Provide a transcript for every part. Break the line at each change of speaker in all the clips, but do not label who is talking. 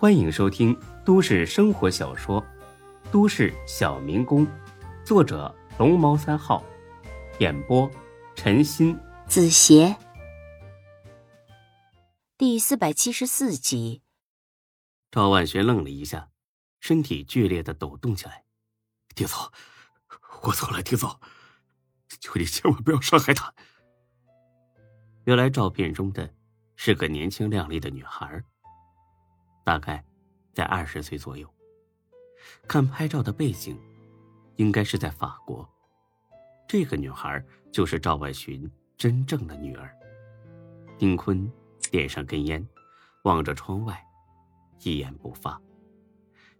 欢迎收听都市生活小说《都市小民工》，作者龙猫三号，演播陈鑫、
子邪，第四百七十四集。
赵万学愣了一下，身体剧烈的抖动起来。
丁总，我错了，丁总，求你千万不要伤害他。
原来照片中的是个年轻靓丽的女孩，大概在二十岁左右。看拍照的背景，应该是在法国。这个女孩就是赵万寻真正的女儿。丁坤点上根烟，望着窗外，一言不发。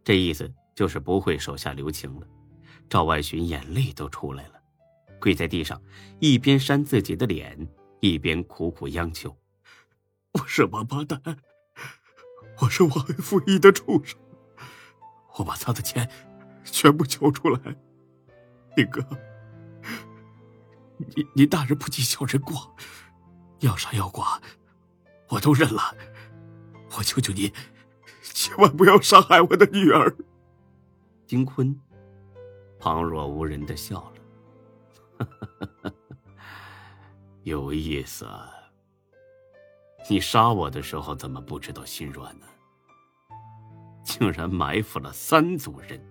这意思就是不会手下留情了。赵万寻眼泪都出来了，跪在地上，一边扇自己的脸，一边苦苦央求：“
我是王八蛋，我是忘恩负义的畜生，我把他的钱全部交出来。丁哥，你你大人不计小人过，要杀要剐，我都认了。我求求你，千万不要伤害我的女儿。”
丁坤。旁若无人的笑了，有意思。你杀我的时候怎么不知道心软呢？竟然埋伏了三组人，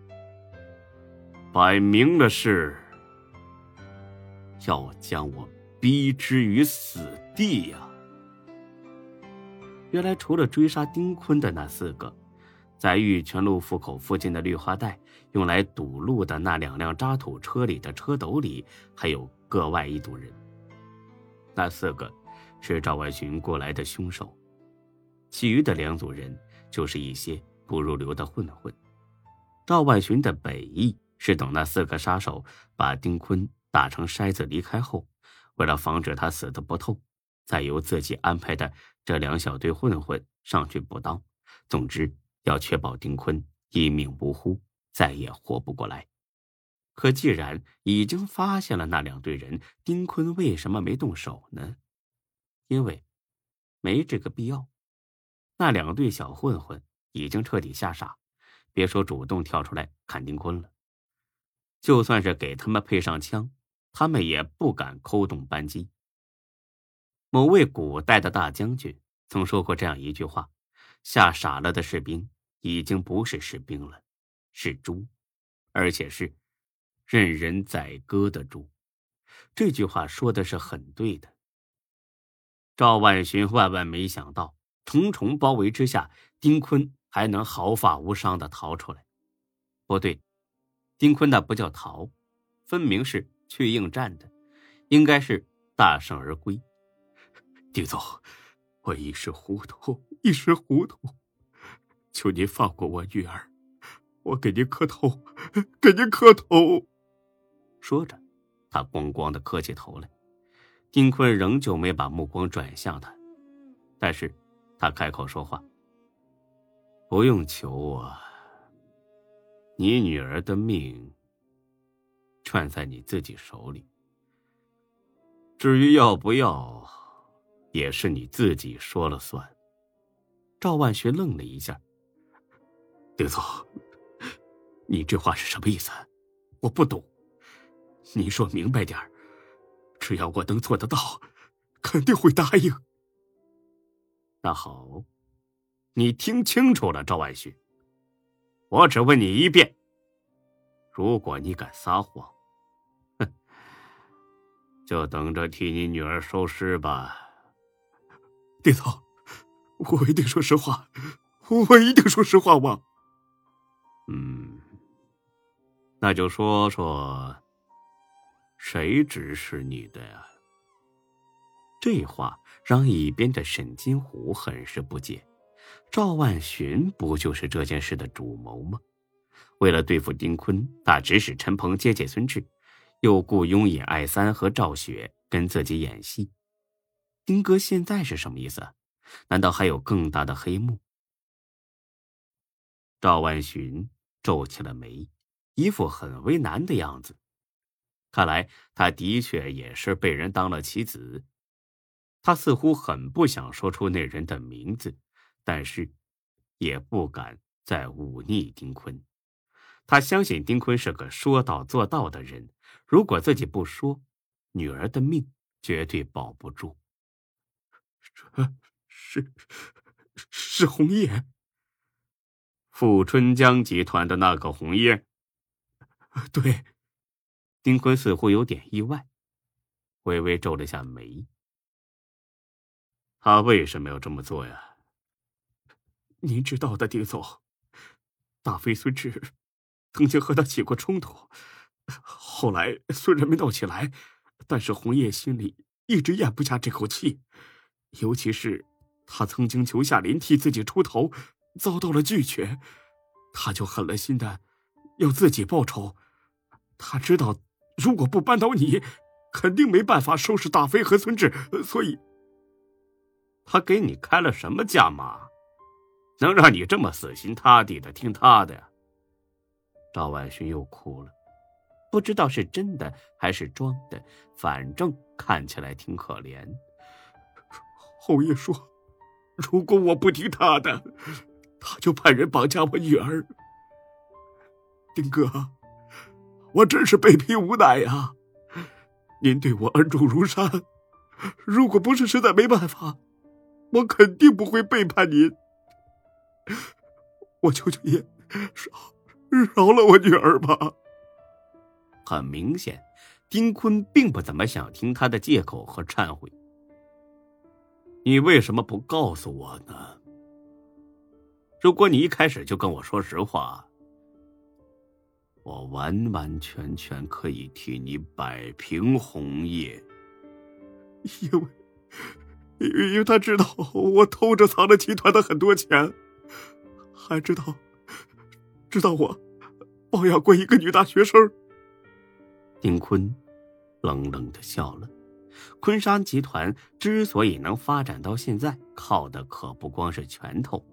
摆明了是要将我逼之于死地呀！原来除了追杀丁坤的那四个。在玉泉路府口附近的绿化带，用来堵路的那两辆渣土车里的车斗里，还有个外一组人。那四个是赵万寻过来的凶手，其余的两组人就是一些不入流的混混。赵万寻的本意是等那四个杀手把丁坤打成筛子离开后，为了防止他死得不透，再由自己安排的这两小队混混上去补刀。总之。要确保丁坤一命呜呼，再也活不过来。可既然已经发现了那两队人，丁坤为什么没动手呢？因为没这个必要。那两队小混混已经彻底吓傻，别说主动跳出来砍丁坤了，就算是给他们配上枪，他们也不敢扣动扳机。某位古代的大将军曾说过这样一句话：“吓傻了的士兵。”已经不是士兵了，是猪，而且是任人宰割的猪。这句话说的是很对的。赵万寻万万没想到，重重包围之下，丁坤还能毫发无伤的逃出来。不对，丁坤那不叫逃，分明是去应战的，应该是大胜而归。
丁总，我一时糊涂，一时糊涂。求您放过我女儿，我给您磕头，给您磕头。
说着，他咣咣的磕起头来。丁坤仍旧没把目光转向他，但是，他开口说话：“不用求我，你女儿的命攥在你自己手里。至于要不要，也是你自己说了算。”赵万学愣了一下。
丁总，你这话是什么意思？我不懂。你说明白点只要我能做得到，肯定会答应。
那好，你听清楚了，赵万旭。我只问你一遍：如果你敢撒谎，哼，就等着替你女儿收尸吧。
爹头，我一定说实话，我一定说实话，吧。
嗯，那就说说，谁指使你的呀？这话让一边的沈金虎很是不解。赵万寻不就是这件事的主谋吗？为了对付丁坤，他指使陈鹏接见孙志，又雇佣尹爱三和赵雪跟自己演戏。丁哥现在是什么意思？难道还有更大的黑幕？赵万寻。皱起了眉，一副很为难的样子。看来他的确也是被人当了棋子。他似乎很不想说出那人的名字，但是也不敢再忤逆丁坤。他相信丁坤是个说到做到的人，如果自己不说，女儿的命绝对保不住。
是，是红叶，
富春江集团的那个红叶。
对，
丁坤似乎有点意外，微微皱了下眉。他为什么要这么做呀？
您知道的，丁总，大飞孙志曾经和他起过冲突，后来虽然没闹起来，但是红叶心里一直咽不下这口气，尤其是他曾经求夏林替自己出头，遭到了拒绝，他就狠了心的要自己报仇。他知道，如果不扳倒你，肯定没办法收拾大飞和孙志，所以，
他给你开了什么价码，能让你这么死心塌地的听他的呀？赵万勋又哭了，不知道是真的还是装的，反正看起来挺可怜。
侯爷说，如果我不听他的，他就派人绑架我女儿。丁哥。我真是被逼无奈呀！您对我恩重如山，如果不是实在没办法，我肯定不会背叛您。我求求您，饶饶了我女儿吧。
很明显，丁坤并不怎么想听他的借口和忏悔。你为什么不告诉我呢？如果你一开始就跟我说实话。我完完全全可以替你摆平红叶，
因为，因为他知道我偷着藏了集团的很多钱，还知道，知道我包养过一个女大学生。
丁坤冷冷的笑了。昆山集团之所以能发展到现在，靠的可不光是拳头。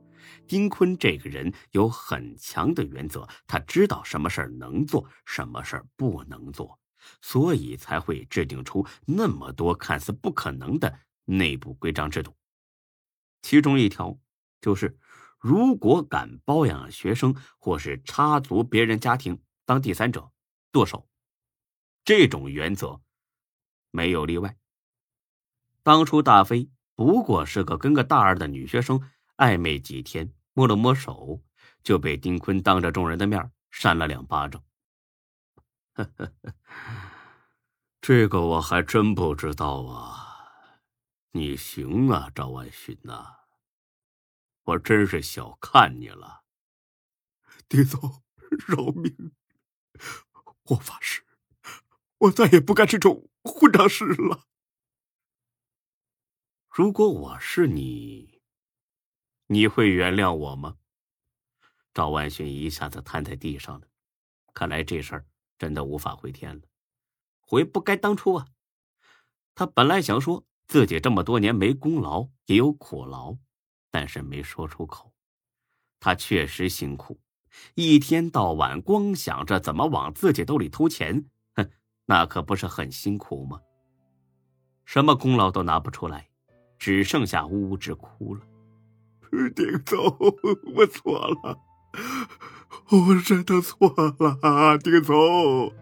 丁坤这个人有很强的原则，他知道什么事儿能做，什么事儿不能做，所以才会制定出那么多看似不可能的内部规章制度。其中一条就是，如果敢包养学生或是插足别人家庭当第三者，剁手。这种原则没有例外。当初大飞不过是个跟个大二的女学生。暧昧几天，摸了摸手，就被丁坤当着众人的面扇了两巴掌。这个我还真不知道啊！你行啊，赵万勋呐，我真是小看你了。
丁总，饶命！我发誓，我再也不干这种混账事了。
如果我是你。你会原谅我吗？赵万勋一下子瘫在地上了，看来这事儿真的无法回天了。悔不该当初啊！他本来想说自己这么多年没功劳也有苦劳，但是没说出口。他确实辛苦，一天到晚光想着怎么往自己兜里偷钱，哼，那可不是很辛苦吗？什么功劳都拿不出来，只剩下呜呜直哭了。
丁总，我错了，我真的错了，丁总。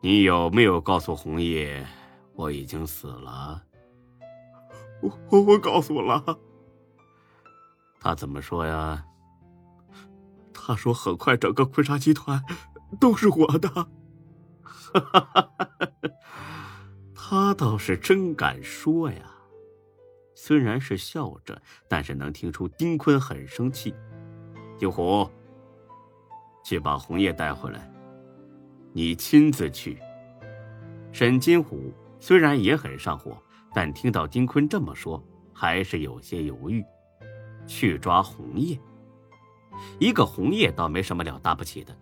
你有没有告诉红叶我已经死了？
我我告诉了。
他怎么说呀？
他说很快整个坤沙集团都是我的。
哈哈哈哈他倒是真敢说呀。虽然是笑着，但是能听出丁坤很生气。金虎，去把红叶带回来，你亲自去。沈金虎虽然也很上火，但听到丁坤这么说，还是有些犹豫。去抓红叶，一个红叶倒没什么了大不起的，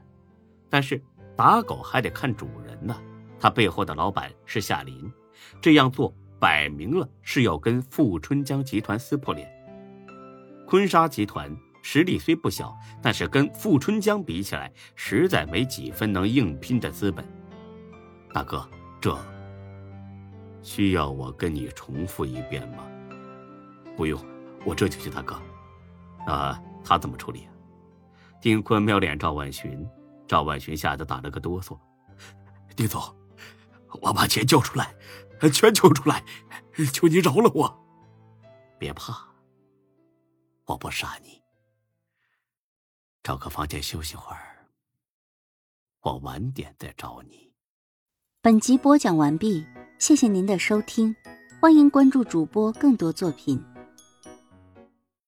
但是打狗还得看主人呢。他背后的老板是夏林，这样做。摆明了是要跟富春江集团撕破脸。坤沙集团实力虽不小，但是跟富春江比起来，实在没几分能硬拼的资本。大哥，这需要我跟你重复一遍吗？
不用，我这就去。大哥，
那他怎么处理啊？丁坤瞄脸赵万寻，赵万寻吓得打了个哆嗦。
丁总，我把钱交出来，全求出来，求你饶了我。
别怕，我不杀你。找个房间休息会儿，我晚点再找你。
本集播讲完毕，谢谢您的收听，欢迎关注主播更多作品。